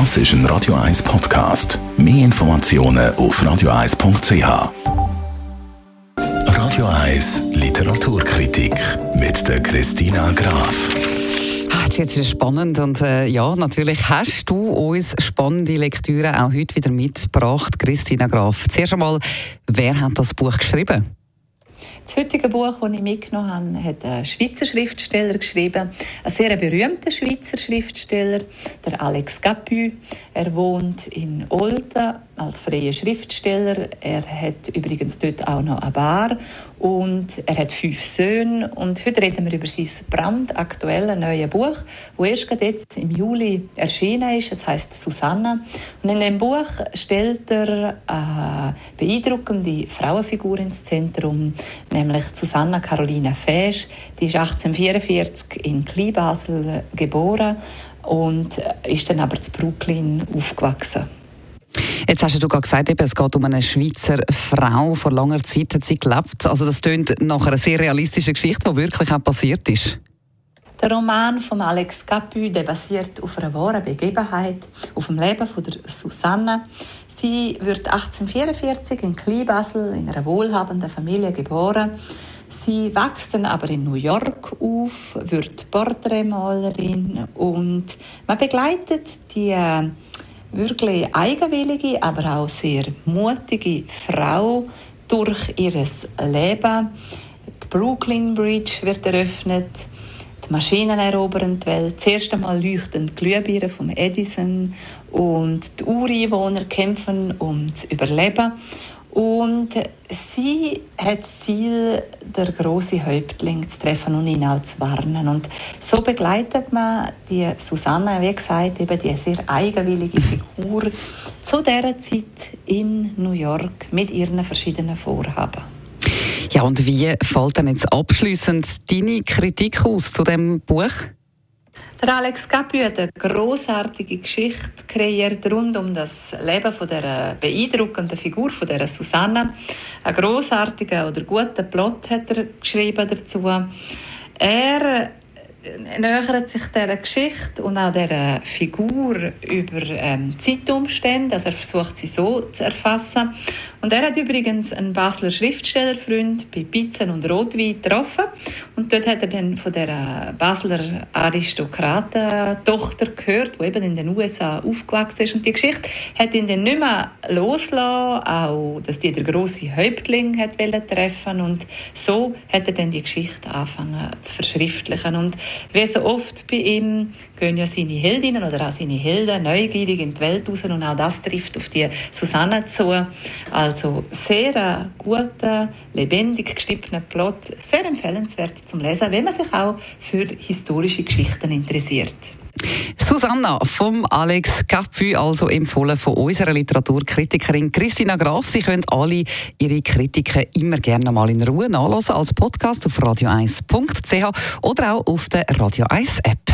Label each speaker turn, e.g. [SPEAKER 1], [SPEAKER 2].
[SPEAKER 1] Das ist ein Radio 1 Podcast. Mehr Informationen auf radio1.ch. Radio 1 Literaturkritik mit der Christina Graf.
[SPEAKER 2] Ah, Jetzt ist es spannend und äh, ja, natürlich hast du uns spannende Lektüre auch heute wieder mitgebracht, Christina Graf. Zuerst einmal, wer hat das Buch geschrieben?
[SPEAKER 3] Das heutige Buch, das ich mitgenommen habe, hat ein Schweizer Schriftsteller geschrieben. Ein sehr berühmter Schweizer Schriftsteller, der Alex Capu. Er wohnt in Olten als freier Schriftsteller. Er hat übrigens dort auch noch eine Bar und er hat fünf Söhne. Und heute reden wir über sein brandaktuelles neues Buch, das erst jetzt im Juli erschienen ist. Es heißt Susanne. Und in dem Buch stellt er eine beeindruckende Frauenfigur ins Zentrum, nämlich Susanna Carolina Fesch. Die ist 1844 in Kleinbasel geboren und ist dann aber zu Brooklyn aufgewachsen.
[SPEAKER 2] Jetzt hast du gerade gesagt, eben, es geht um eine Schweizer Frau. Vor langer Zeit hat sie gelebt. Also das klingt nach einer sehr realistischen Geschichte, die wirklich auch passiert ist.
[SPEAKER 3] Der Roman von Alex Capu basiert auf einer wahren Begebenheit, auf dem Leben von der Susanne. Sie wird 1844 in Kleinbasel in einer wohlhabenden Familie geboren. Sie wächst dann aber in New York auf, wird Porträtmalerin und man begleitet die äh, wirklich eigenwillige, aber auch sehr mutige Frau durch ihr Leben. Die Brooklyn Bridge wird eröffnet, die Maschinen erobern die Welt. Das erste Mal leuchten die Glühbirnen vom Edison und die Ureinwohner kämpfen um zu überleben. Und sie hat das Ziel, der große Häuptling zu treffen und ihn auch zu warnen. Und so begleitet man die Susanne, wie gesagt, eben die sehr eigenwillige Figur zu dieser Zeit in New York mit ihren verschiedenen Vorhaben.
[SPEAKER 2] Ja, und wie fällt denn jetzt abschließend deine Kritik aus zu dem Buch?
[SPEAKER 3] Der Alex Capu hat eine großartige Geschichte kreiert rund um das Leben von der beeindruckenden Figur von der Susanne. Einen großartigen oder guten Plot hat er geschrieben dazu. Er nähert sich dieser Geschichte und auch dieser Figur über ähm, Zeitumstände. Also er versucht sie so zu erfassen. Und er hat übrigens einen Basler Schriftstellerfreund bei Pizzen und Rotwein getroffen. Und dort hat er dann von der Basler Aristokratentochter gehört, die eben in den USA aufgewachsen ist. Und die Geschichte hat ihn dann nicht mehr losgelassen, auch, dass die der große Häuptling hat treffen Und so hat er dann die Geschichte angefangen zu verschriftlichen. Und wie so oft bei ihm gehen ja seine Heldinnen oder auch seine Helden neugierig in die Welt raus und auch das trifft auf die Susanne zu. Also sehr guter, lebendig geschriebener Plot, sehr empfehlenswert zum Lesen, wenn man sich auch für historische Geschichten interessiert.
[SPEAKER 2] Susanna vom Alex Capu, also empfohlen von unserer Literaturkritikerin Christina Graf. Sie können alle ihre Kritiken immer gerne mal in Ruhe nachlesen als Podcast auf radio1.ch oder auch auf der Radio 1 App.